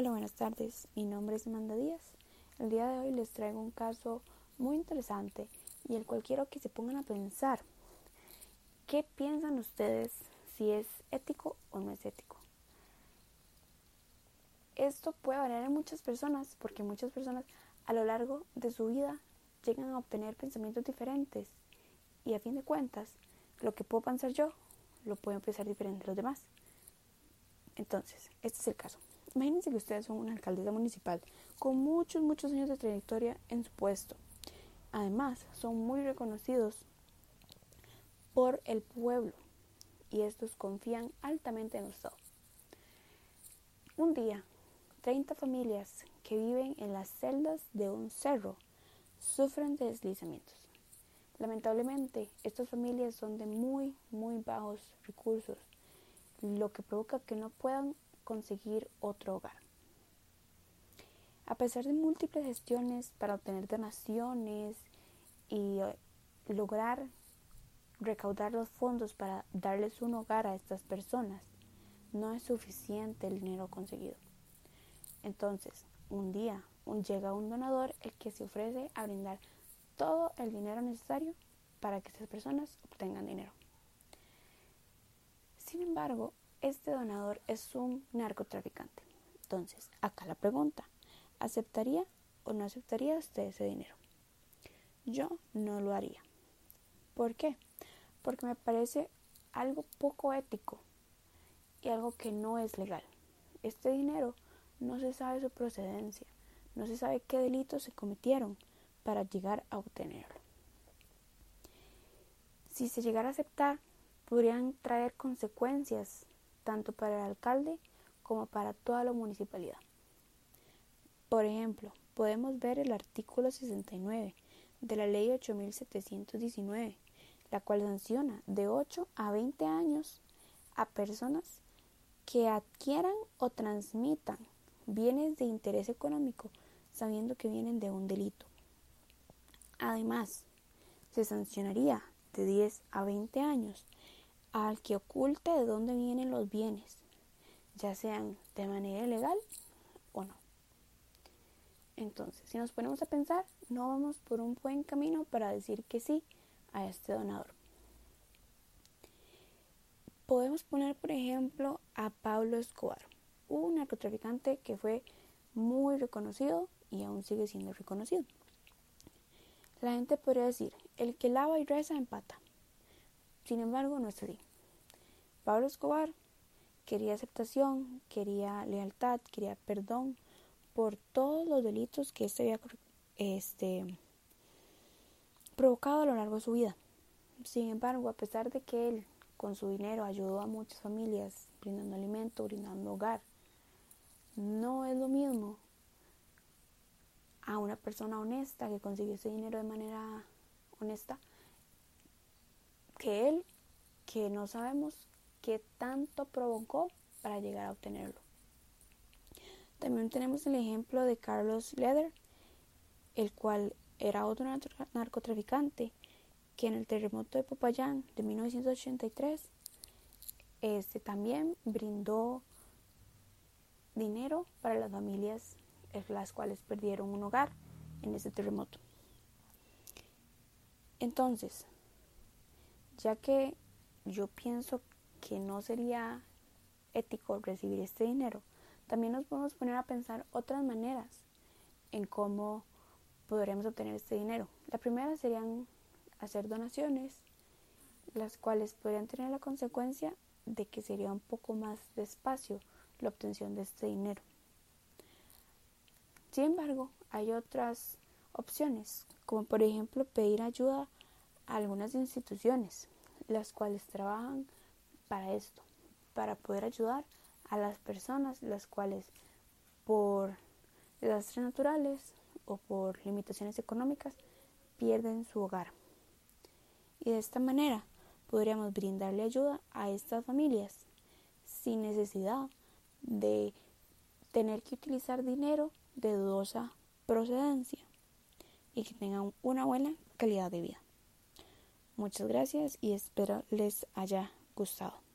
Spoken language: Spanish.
Hola, buenas tardes. Mi nombre es Amanda Díaz. El día de hoy les traigo un caso muy interesante y el cual quiero que se pongan a pensar. ¿Qué piensan ustedes si es ético o no es ético? Esto puede variar en muchas personas porque muchas personas a lo largo de su vida llegan a obtener pensamientos diferentes y a fin de cuentas lo que puedo pensar yo lo pueden pensar diferente los demás. Entonces, este es el caso. Imagínense que ustedes son una alcaldesa municipal con muchos, muchos años de trayectoria en su puesto. Además, son muy reconocidos por el pueblo y estos confían altamente en usted. Un día, 30 familias que viven en las celdas de un cerro sufren de deslizamientos. Lamentablemente, estas familias son de muy, muy bajos recursos, lo que provoca que no puedan conseguir otro hogar. A pesar de múltiples gestiones para obtener donaciones y eh, lograr recaudar los fondos para darles un hogar a estas personas, no es suficiente el dinero conseguido. Entonces, un día llega un donador el que se ofrece a brindar todo el dinero necesario para que estas personas obtengan dinero. Sin embargo, este donador es un narcotraficante. Entonces, acá la pregunta, ¿aceptaría o no aceptaría usted ese dinero? Yo no lo haría. ¿Por qué? Porque me parece algo poco ético y algo que no es legal. Este dinero no se sabe su procedencia, no se sabe qué delitos se cometieron para llegar a obtenerlo. Si se llegara a aceptar, podrían traer consecuencias tanto para el alcalde como para toda la municipalidad. Por ejemplo, podemos ver el artículo 69 de la ley 8719, la cual sanciona de 8 a 20 años a personas que adquieran o transmitan bienes de interés económico sabiendo que vienen de un delito. Además, se sancionaría de 10 a 20 años al que oculte de dónde vienen los bienes, ya sean de manera ilegal o no. Entonces, si nos ponemos a pensar, no vamos por un buen camino para decir que sí a este donador. Podemos poner, por ejemplo, a Pablo Escobar, un narcotraficante que fue muy reconocido y aún sigue siendo reconocido. La gente podría decir, el que lava y reza empata. Sin embargo, no es así. Pablo Escobar quería aceptación, quería lealtad, quería perdón por todos los delitos que este había este, provocado a lo largo de su vida. Sin embargo, a pesar de que él con su dinero ayudó a muchas familias brindando alimento, brindando hogar, no es lo mismo a una persona honesta que consiguió ese dinero de manera honesta que él, que no sabemos qué tanto provocó para llegar a obtenerlo. También tenemos el ejemplo de Carlos Leder, el cual era otro narcotraficante que en el terremoto de Popayán de 1983 este, también brindó dinero para las familias las cuales perdieron un hogar en ese terremoto. Entonces, ya que yo pienso que no sería ético recibir este dinero, también nos podemos poner a pensar otras maneras en cómo podríamos obtener este dinero. La primera serían hacer donaciones, las cuales podrían tener la consecuencia de que sería un poco más despacio la obtención de este dinero. Sin embargo, hay otras opciones, como por ejemplo pedir ayuda algunas instituciones, las cuales trabajan para esto, para poder ayudar a las personas las cuales por desastres naturales o por limitaciones económicas pierden su hogar. Y de esta manera podríamos brindarle ayuda a estas familias sin necesidad de tener que utilizar dinero de dudosa procedencia y que tengan una buena calidad de vida. Muchas gracias y espero les haya gustado.